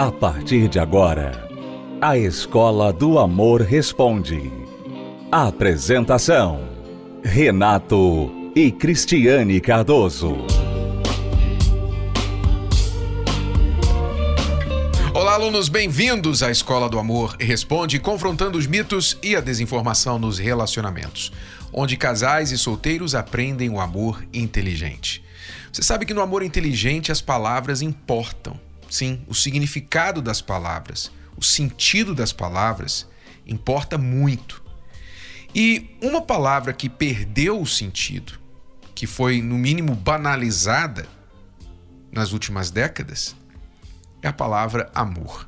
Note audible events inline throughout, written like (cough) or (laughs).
A partir de agora, a Escola do Amor Responde. Apresentação: Renato e Cristiane Cardoso. Olá, alunos, bem-vindos à Escola do Amor Responde, confrontando os mitos e a desinformação nos relacionamentos, onde casais e solteiros aprendem o amor inteligente. Você sabe que no amor inteligente as palavras importam. Sim, o significado das palavras, o sentido das palavras importa muito. E uma palavra que perdeu o sentido, que foi no mínimo banalizada nas últimas décadas, é a palavra amor.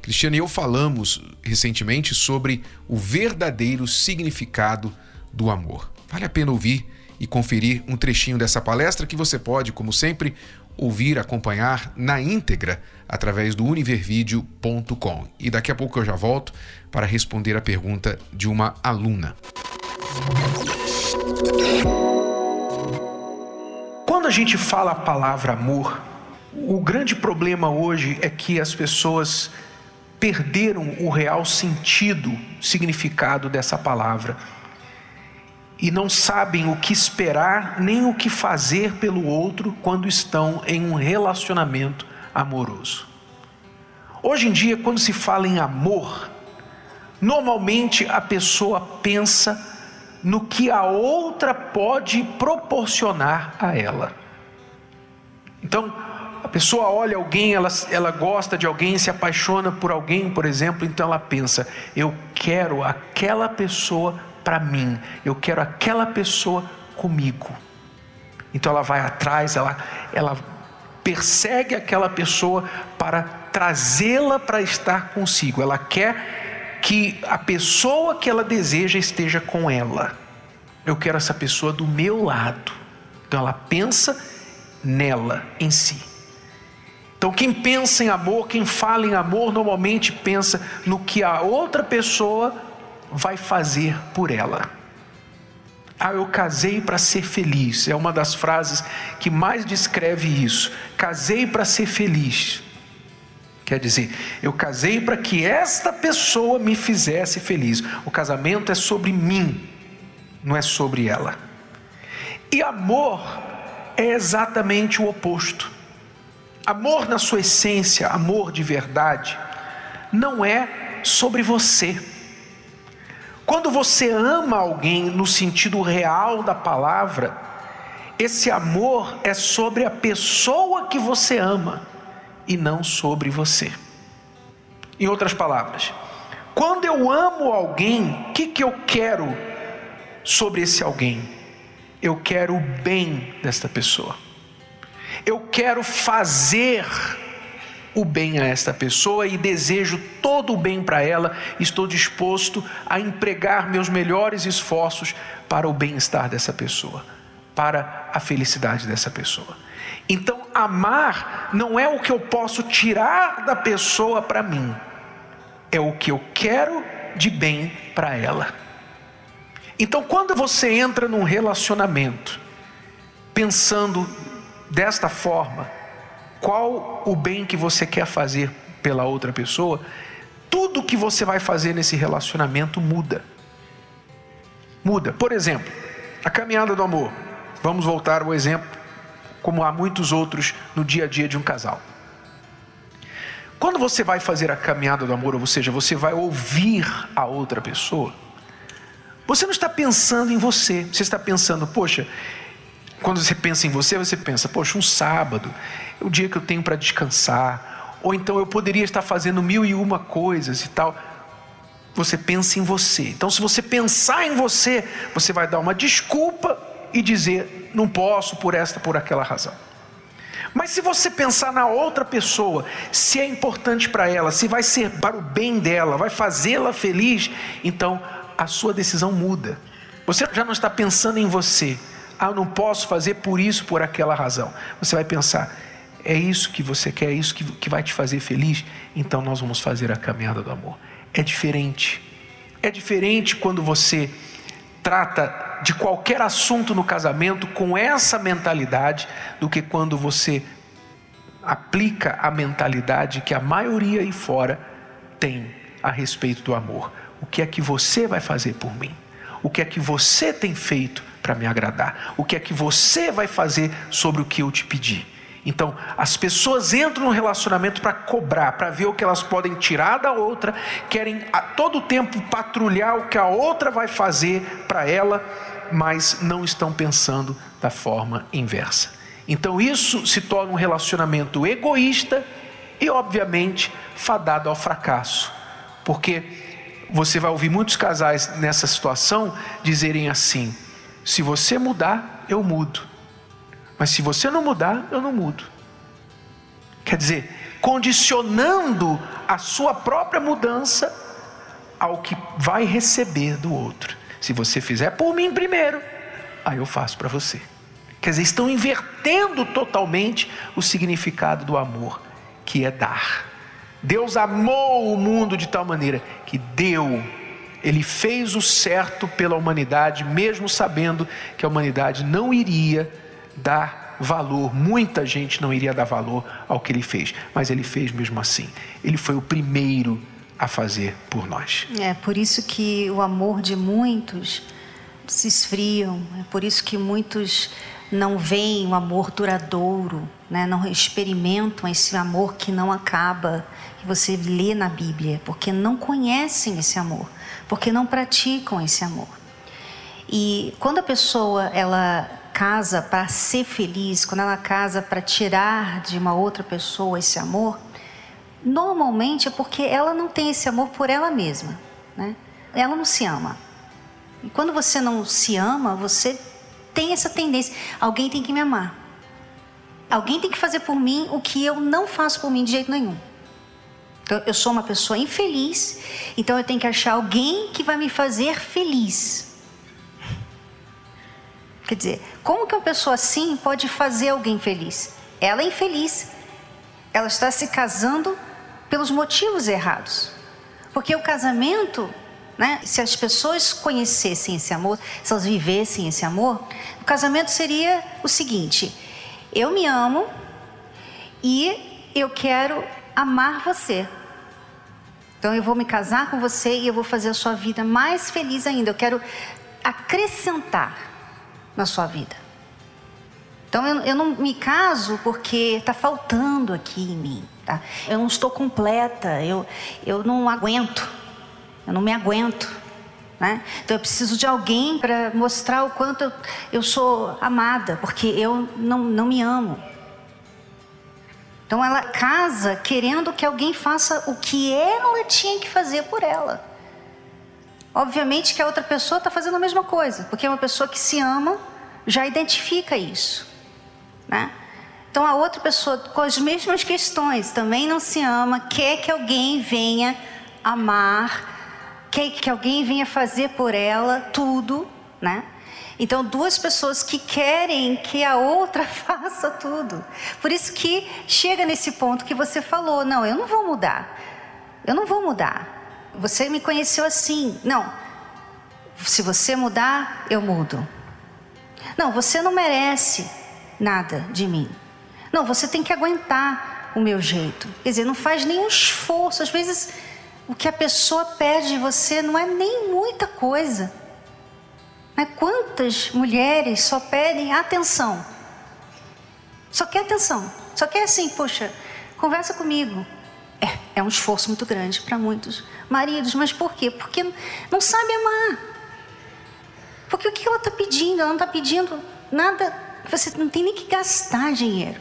Cristiano e eu falamos recentemente sobre o verdadeiro significado do amor. Vale a pena ouvir e conferir um trechinho dessa palestra que você pode, como sempre, ouvir, acompanhar na íntegra através do univervideo.com. E daqui a pouco eu já volto para responder a pergunta de uma aluna. Quando a gente fala a palavra amor, o grande problema hoje é que as pessoas perderam o real sentido, significado dessa palavra e não sabem o que esperar nem o que fazer pelo outro quando estão em um relacionamento amoroso. Hoje em dia, quando se fala em amor, normalmente a pessoa pensa no que a outra pode proporcionar a ela. Então, a pessoa olha alguém, ela, ela gosta de alguém, se apaixona por alguém, por exemplo, então ela pensa: eu quero aquela pessoa para mim, eu quero aquela pessoa comigo. Então ela vai atrás, ela, ela persegue aquela pessoa para trazê-la para estar consigo. Ela quer que a pessoa que ela deseja esteja com ela. Eu quero essa pessoa do meu lado. Então ela pensa nela em si. Então, quem pensa em amor, quem fala em amor, normalmente pensa no que a outra pessoa vai fazer por ela. Ah, eu casei para ser feliz. É uma das frases que mais descreve isso. Casei para ser feliz. Quer dizer, eu casei para que esta pessoa me fizesse feliz. O casamento é sobre mim, não é sobre ela. E amor é exatamente o oposto. Amor na sua essência, amor de verdade, não é sobre você quando você ama alguém no sentido real da palavra, esse amor é sobre a pessoa que você ama e não sobre você. Em outras palavras, quando eu amo alguém, o que, que eu quero sobre esse alguém? Eu quero o bem desta pessoa. Eu quero fazer o bem a esta pessoa e desejo todo o bem para ela, estou disposto a empregar meus melhores esforços para o bem-estar dessa pessoa, para a felicidade dessa pessoa. Então, amar não é o que eu posso tirar da pessoa para mim, é o que eu quero de bem para ela. Então, quando você entra num relacionamento pensando desta forma, qual o bem que você quer fazer pela outra pessoa, tudo que você vai fazer nesse relacionamento muda. Muda. Por exemplo, a caminhada do amor. Vamos voltar ao exemplo, como há muitos outros no dia a dia de um casal. Quando você vai fazer a caminhada do amor, ou seja, você vai ouvir a outra pessoa, você não está pensando em você, você está pensando, poxa, quando você pensa em você, você pensa, poxa, um sábado, o dia que eu tenho para descansar. Ou então eu poderia estar fazendo mil e uma coisas e tal. Você pensa em você. Então, se você pensar em você, você vai dar uma desculpa e dizer, não posso por esta, por aquela razão. Mas se você pensar na outra pessoa, se é importante para ela, se vai ser para o bem dela, vai fazê-la feliz, então a sua decisão muda. Você já não está pensando em você, ah, não posso fazer por isso, por aquela razão. Você vai pensar, é isso que você quer, é isso que, que vai te fazer feliz? Então nós vamos fazer a caminhada do amor. É diferente. É diferente quando você trata de qualquer assunto no casamento com essa mentalidade do que quando você aplica a mentalidade que a maioria aí fora tem a respeito do amor. O que é que você vai fazer por mim? O que é que você tem feito para me agradar? O que é que você vai fazer sobre o que eu te pedi? Então, as pessoas entram no relacionamento para cobrar, para ver o que elas podem tirar da outra, querem a todo tempo patrulhar o que a outra vai fazer para ela, mas não estão pensando da forma inversa. Então, isso se torna um relacionamento egoísta e, obviamente, fadado ao fracasso, porque você vai ouvir muitos casais nessa situação dizerem assim: se você mudar, eu mudo. Mas se você não mudar, eu não mudo. Quer dizer, condicionando a sua própria mudança ao que vai receber do outro. Se você fizer por mim primeiro, aí eu faço para você. Quer dizer, estão invertendo totalmente o significado do amor, que é dar. Deus amou o mundo de tal maneira que deu, ele fez o certo pela humanidade, mesmo sabendo que a humanidade não iria dar valor, muita gente não iria dar valor ao que ele fez, mas ele fez mesmo assim. Ele foi o primeiro a fazer por nós. É por isso que o amor de muitos se esfriam, é por isso que muitos não veem o amor duradouro, né? não experimentam esse amor que não acaba, que você lê na Bíblia, porque não conhecem esse amor, porque não praticam esse amor. E quando a pessoa ela casa para ser feliz, quando ela casa para tirar de uma outra pessoa esse amor, normalmente é porque ela não tem esse amor por ela mesma, né? Ela não se ama. E quando você não se ama, você tem essa tendência. Alguém tem que me amar. Alguém tem que fazer por mim o que eu não faço por mim de jeito nenhum. Então, eu sou uma pessoa infeliz, então eu tenho que achar alguém que vai me fazer feliz. Quer dizer, como que uma pessoa assim pode fazer alguém feliz? Ela é infeliz. Ela está se casando pelos motivos errados. Porque o casamento, né, se as pessoas conhecessem esse amor, se elas vivessem esse amor, o casamento seria o seguinte: eu me amo e eu quero amar você. Então eu vou me casar com você e eu vou fazer a sua vida mais feliz ainda. Eu quero acrescentar na sua vida. Então eu, eu não me caso porque está faltando aqui em mim. Tá? Eu não estou completa, eu, eu não aguento, eu não me aguento. Né? Então eu preciso de alguém para mostrar o quanto eu, eu sou amada, porque eu não, não me amo. Então ela casa querendo que alguém faça o que ela tinha que fazer por ela. Obviamente que a outra pessoa está fazendo a mesma coisa, porque uma pessoa que se ama já identifica isso. Né? Então a outra pessoa com as mesmas questões também não se ama, quer que alguém venha amar, quer que alguém venha fazer por ela tudo, né? Então duas pessoas que querem que a outra (laughs) faça tudo. Por isso que chega nesse ponto que você falou, não, eu não vou mudar. Eu não vou mudar. Você me conheceu assim. Não. Se você mudar, eu mudo. Não, você não merece nada de mim. Não, você tem que aguentar o meu jeito. Quer dizer, não faz nenhum esforço. Às vezes, o que a pessoa pede de você não é nem muita coisa. Né? Quantas mulheres só pedem atenção? Só quer atenção. Só quer assim, poxa, conversa comigo. É, é um esforço muito grande para muitos maridos. Mas por quê? Porque não sabe amar. Porque o que ela está pedindo? Ela não está pedindo nada. Você não tem nem que gastar dinheiro.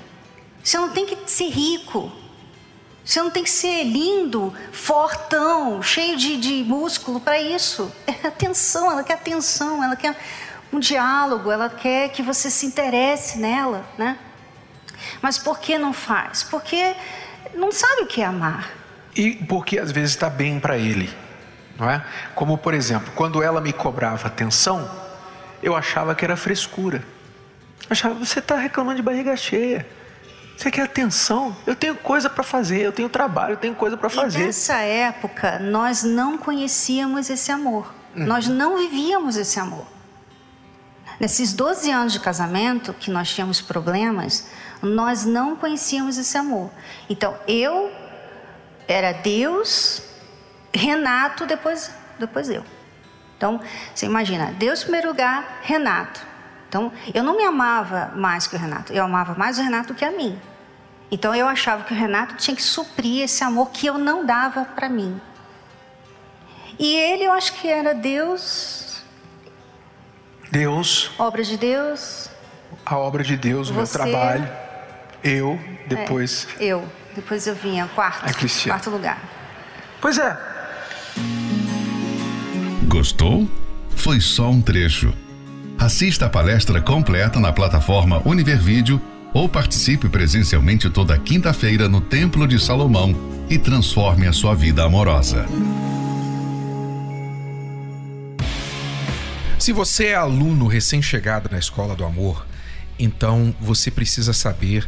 Você não tem que ser rico. Você não tem que ser lindo, fortão, cheio de, de músculo para isso. É atenção, ela quer atenção, ela quer um diálogo, ela quer que você se interesse nela, né? Mas por que não faz? Porque não sabe o que é amar. E porque às vezes está bem para ele, não é? Como por exemplo, quando ela me cobrava atenção, eu achava que era frescura. Eu achava, você está reclamando de barriga cheia. Você quer atenção? Eu tenho coisa para fazer, eu tenho trabalho, eu tenho coisa para fazer. E nessa época, nós não conhecíamos esse amor. Uhum. Nós não vivíamos esse amor. Nesses 12 anos de casamento, que nós tínhamos problemas, nós não conhecíamos esse amor. Então, eu era Deus, Renato, depois, depois eu. Então, você imagina, Deus em primeiro lugar, Renato. Então, eu não me amava mais que o Renato, eu amava mais o Renato do que a mim. Então, eu achava que o Renato tinha que suprir esse amor que eu não dava para mim. E ele, eu acho que era Deus. Deus. Obra de Deus. A obra de Deus, o meu trabalho. Eu, depois. É, eu. Depois eu vinha, quarto. É quarto lugar. Pois é. Gostou? Foi só um trecho. Assista a palestra completa na plataforma Univervídeo ou participe presencialmente toda quinta-feira no Templo de Salomão e transforme a sua vida amorosa. Se você é aluno recém-chegado na Escola do Amor, então você precisa saber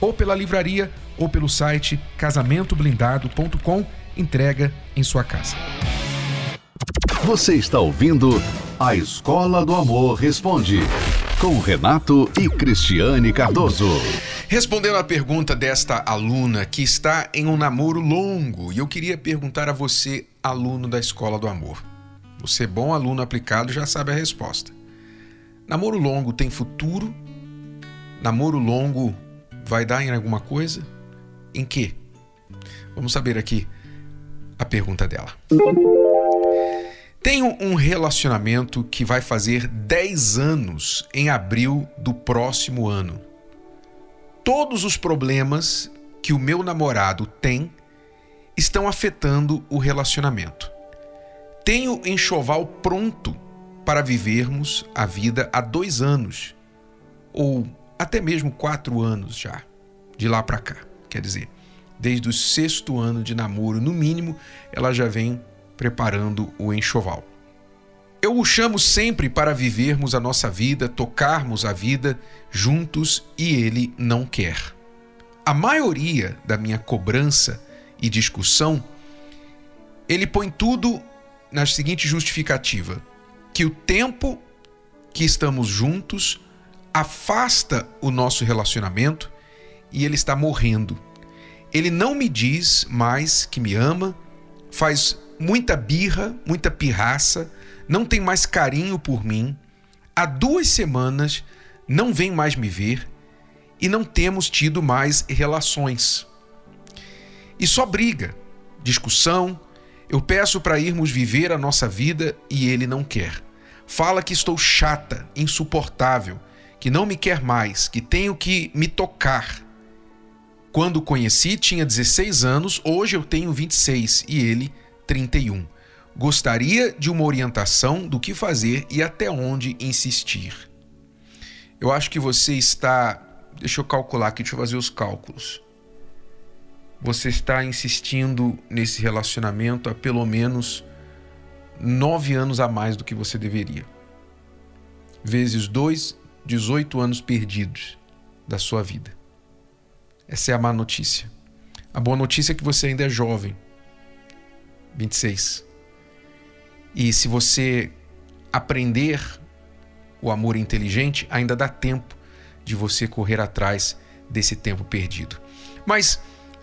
Ou pela livraria ou pelo site casamentoblindado.com, entrega em sua casa. Você está ouvindo A Escola do Amor Responde, com Renato e Cristiane Cardoso. Respondendo à pergunta desta aluna que está em um namoro longo, e eu queria perguntar a você, aluno da Escola do Amor. Você, bom aluno aplicado, já sabe a resposta. Namoro longo tem futuro? Namoro longo vai dar em alguma coisa? Em que? Vamos saber aqui a pergunta dela. Tenho um relacionamento que vai fazer 10 anos em abril do próximo ano. Todos os problemas que o meu namorado tem estão afetando o relacionamento. Tenho enxoval pronto para vivermos a vida há dois anos, ou até mesmo quatro anos já, de lá para cá. Quer dizer, desde o sexto ano de namoro, no mínimo, ela já vem preparando o enxoval. Eu o chamo sempre para vivermos a nossa vida, tocarmos a vida juntos e ele não quer. A maioria da minha cobrança e discussão, ele põe tudo na seguinte justificativa: que o tempo que estamos juntos afasta o nosso relacionamento e ele está morrendo. Ele não me diz mais que me ama, faz muita birra, muita pirraça, não tem mais carinho por mim. Há duas semanas não vem mais me ver e não temos tido mais relações. E só briga, discussão. Eu peço para irmos viver a nossa vida e ele não quer. Fala que estou chata, insuportável, que não me quer mais, que tenho que me tocar. Quando conheci, tinha 16 anos, hoje eu tenho 26 e ele 31. Gostaria de uma orientação do que fazer e até onde insistir. Eu acho que você está. Deixa eu calcular aqui, deixa eu fazer os cálculos você está insistindo nesse relacionamento há pelo menos nove anos a mais do que você deveria. Vezes dois, 18 anos perdidos da sua vida. Essa é a má notícia. A boa notícia é que você ainda é jovem. 26. E se você aprender o amor inteligente, ainda dá tempo de você correr atrás desse tempo perdido. Mas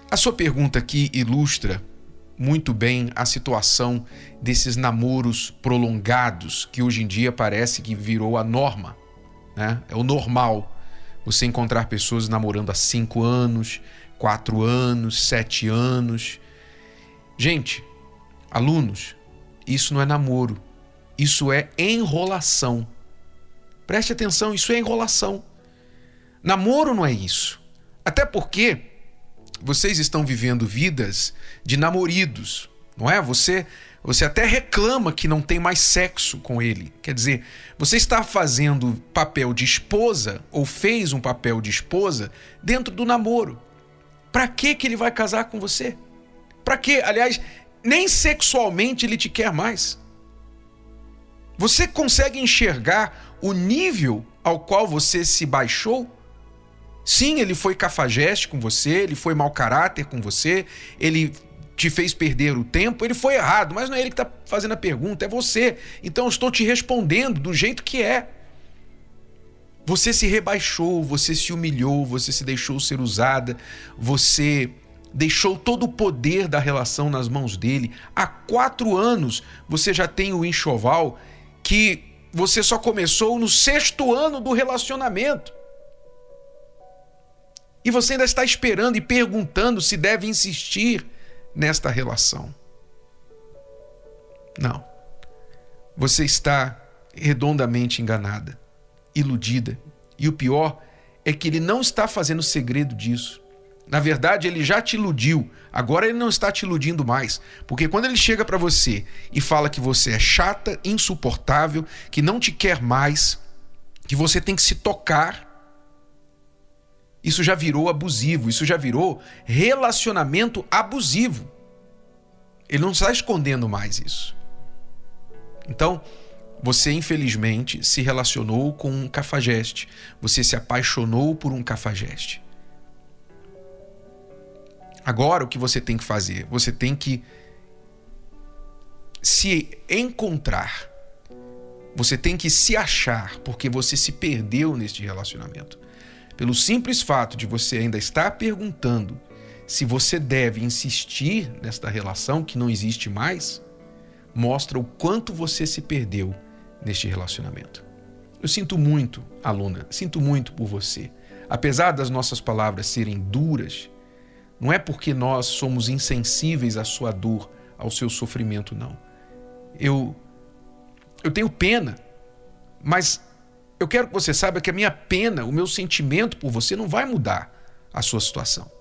a sua pergunta aqui ilustra muito bem a situação desses namoros prolongados que hoje em dia parece que virou a norma. Né? É o normal você encontrar pessoas namorando há cinco anos, quatro anos, sete anos. Gente, alunos, isso não é namoro, isso é enrolação. Preste atenção, isso é enrolação. Namoro não é isso. Até porque vocês estão vivendo vidas de namoridos, não é? Você você até reclama que não tem mais sexo com ele. Quer dizer, você está fazendo papel de esposa ou fez um papel de esposa dentro do namoro. Para que que ele vai casar com você? Para que? Aliás, nem sexualmente ele te quer mais. Você consegue enxergar o nível ao qual você se baixou? Sim, ele foi cafajeste com você, ele foi mau caráter com você, ele te fez perder o tempo, ele foi errado, mas não é ele que está fazendo a pergunta, é você. Então eu estou te respondendo do jeito que é. Você se rebaixou, você se humilhou, você se deixou ser usada, você deixou todo o poder da relação nas mãos dele. Há quatro anos você já tem o enxoval que você só começou no sexto ano do relacionamento. E você ainda está esperando e perguntando se deve insistir nesta relação. Não. Você está redondamente enganada, iludida. E o pior é que ele não está fazendo segredo disso. Na verdade, ele já te iludiu. Agora ele não está te iludindo mais. Porque quando ele chega para você e fala que você é chata, insuportável, que não te quer mais, que você tem que se tocar, isso já virou abusivo, isso já virou relacionamento abusivo. Ele não está escondendo mais isso. Então, você infelizmente se relacionou com um cafajeste, você se apaixonou por um cafajeste. Agora o que você tem que fazer? Você tem que se encontrar. Você tem que se achar, porque você se perdeu neste relacionamento. Pelo simples fato de você ainda estar perguntando se você deve insistir nesta relação que não existe mais, mostra o quanto você se perdeu neste relacionamento. Eu sinto muito, aluna, sinto muito por você. Apesar das nossas palavras serem duras, não é porque nós somos insensíveis à sua dor, ao seu sofrimento, não. Eu eu tenho pena, mas eu quero que você saiba que a minha pena, o meu sentimento por você não vai mudar a sua situação.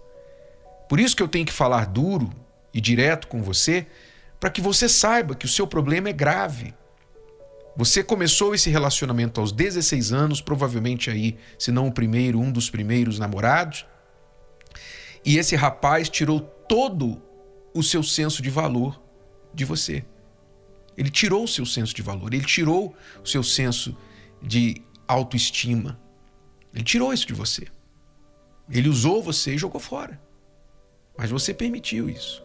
Por isso que eu tenho que falar duro e direto com você, para que você saiba que o seu problema é grave. Você começou esse relacionamento aos 16 anos, provavelmente aí, se não o primeiro, um dos primeiros namorados. E esse rapaz tirou todo o seu senso de valor de você. Ele tirou o seu senso de valor, ele tirou o seu senso de autoestima. Ele tirou isso de você. Ele usou você e jogou fora. Mas você permitiu isso.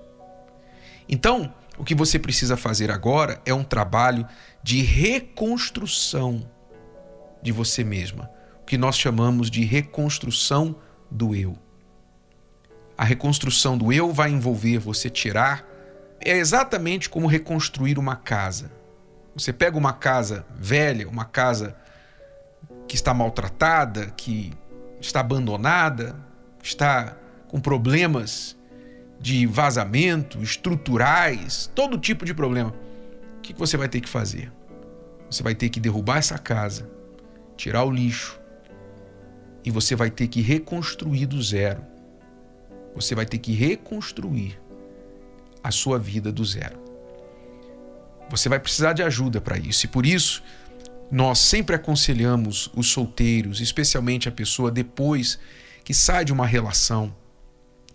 Então, o que você precisa fazer agora é um trabalho de reconstrução de você mesma, o que nós chamamos de reconstrução do eu. A reconstrução do eu vai envolver você tirar é exatamente como reconstruir uma casa. Você pega uma casa velha, uma casa que está maltratada, que está abandonada, está com problemas de vazamento, estruturais, todo tipo de problema. O que você vai ter que fazer? Você vai ter que derrubar essa casa, tirar o lixo e você vai ter que reconstruir do zero. Você vai ter que reconstruir a sua vida do zero. Você vai precisar de ajuda para isso e por isso nós sempre aconselhamos os solteiros, especialmente a pessoa depois que sai de uma relação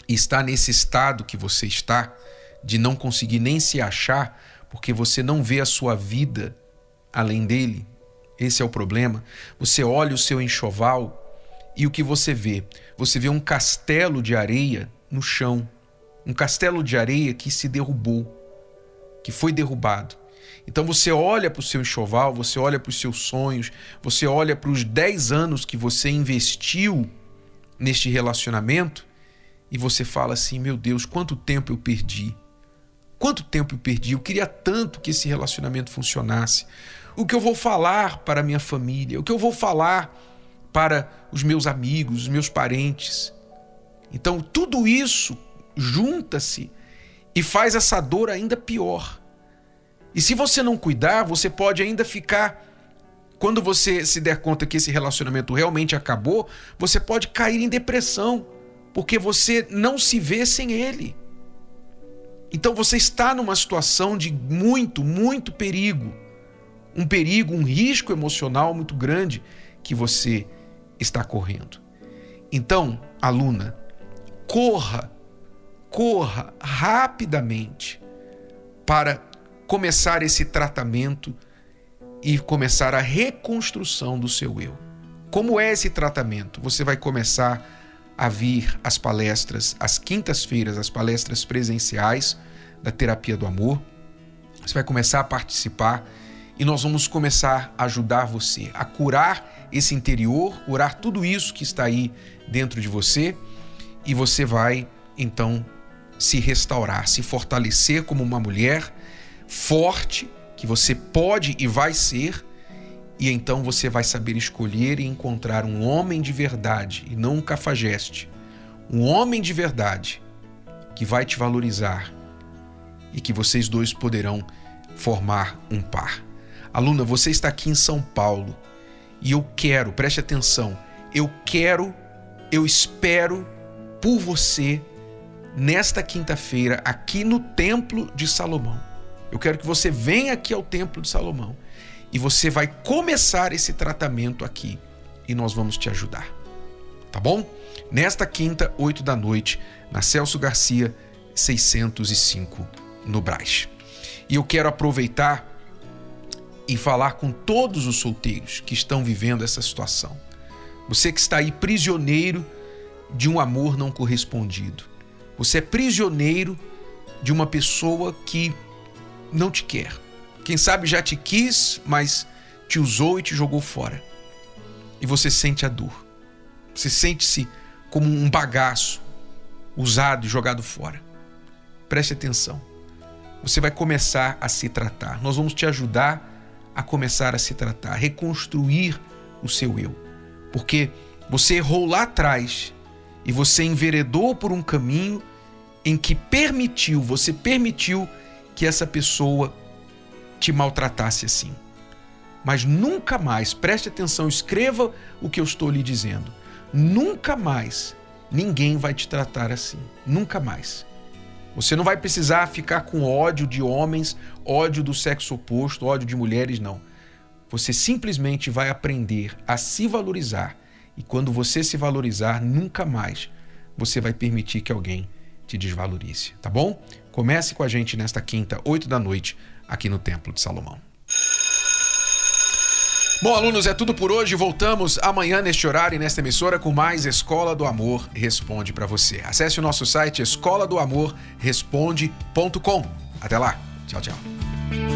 e está nesse estado que você está, de não conseguir nem se achar, porque você não vê a sua vida além dele. Esse é o problema. Você olha o seu enxoval e o que você vê? Você vê um castelo de areia no chão. Um castelo de areia que se derrubou, que foi derrubado. Então você olha para o seu enxoval, você olha para os seus sonhos, você olha para os 10 anos que você investiu neste relacionamento e você fala assim: meu Deus, quanto tempo eu perdi. Quanto tempo eu perdi? Eu queria tanto que esse relacionamento funcionasse. o que eu vou falar para minha família, o que eu vou falar para os meus amigos, os meus parentes. Então, tudo isso junta-se e faz essa dor ainda pior. E se você não cuidar, você pode ainda ficar. Quando você se der conta que esse relacionamento realmente acabou, você pode cair em depressão, porque você não se vê sem ele. Então você está numa situação de muito, muito perigo. Um perigo, um risco emocional muito grande que você está correndo. Então, aluna, corra, corra rapidamente para começar esse tratamento e começar a reconstrução do seu eu. Como é esse tratamento? Você vai começar a vir às palestras, às quintas-feiras, as palestras presenciais da terapia do amor. Você vai começar a participar e nós vamos começar a ajudar você a curar esse interior, curar tudo isso que está aí dentro de você e você vai então se restaurar, se fortalecer como uma mulher forte que você pode e vai ser, e então você vai saber escolher e encontrar um homem de verdade e não um cafajeste. Um homem de verdade que vai te valorizar e que vocês dois poderão formar um par. Aluna, você está aqui em São Paulo e eu quero, preste atenção, eu quero, eu espero por você nesta quinta-feira aqui no Templo de Salomão. Eu quero que você venha aqui ao Templo de Salomão e você vai começar esse tratamento aqui e nós vamos te ajudar. Tá bom? Nesta quinta, 8 da noite, na Celso Garcia, 605, no Brás. E eu quero aproveitar e falar com todos os solteiros que estão vivendo essa situação. Você que está aí prisioneiro de um amor não correspondido. Você é prisioneiro de uma pessoa que não te quer. Quem sabe já te quis, mas te usou e te jogou fora. E você sente a dor. Você sente-se como um bagaço usado e jogado fora. Preste atenção. Você vai começar a se tratar. Nós vamos te ajudar a começar a se tratar, a reconstruir o seu eu. Porque você errou lá atrás e você enveredou por um caminho em que permitiu, você permitiu que essa pessoa te maltratasse assim. Mas nunca mais, preste atenção, escreva o que eu estou lhe dizendo. Nunca mais ninguém vai te tratar assim. Nunca mais. Você não vai precisar ficar com ódio de homens, ódio do sexo oposto, ódio de mulheres, não. Você simplesmente vai aprender a se valorizar. E quando você se valorizar, nunca mais você vai permitir que alguém te desvalorize, tá bom? Comece com a gente nesta quinta, 8 da noite, aqui no Templo de Salomão. Bom, alunos, é tudo por hoje. Voltamos amanhã neste horário e nesta emissora com mais Escola do Amor Responde para você. Acesse o nosso site escola do amor responde.com. Até lá. Tchau, tchau.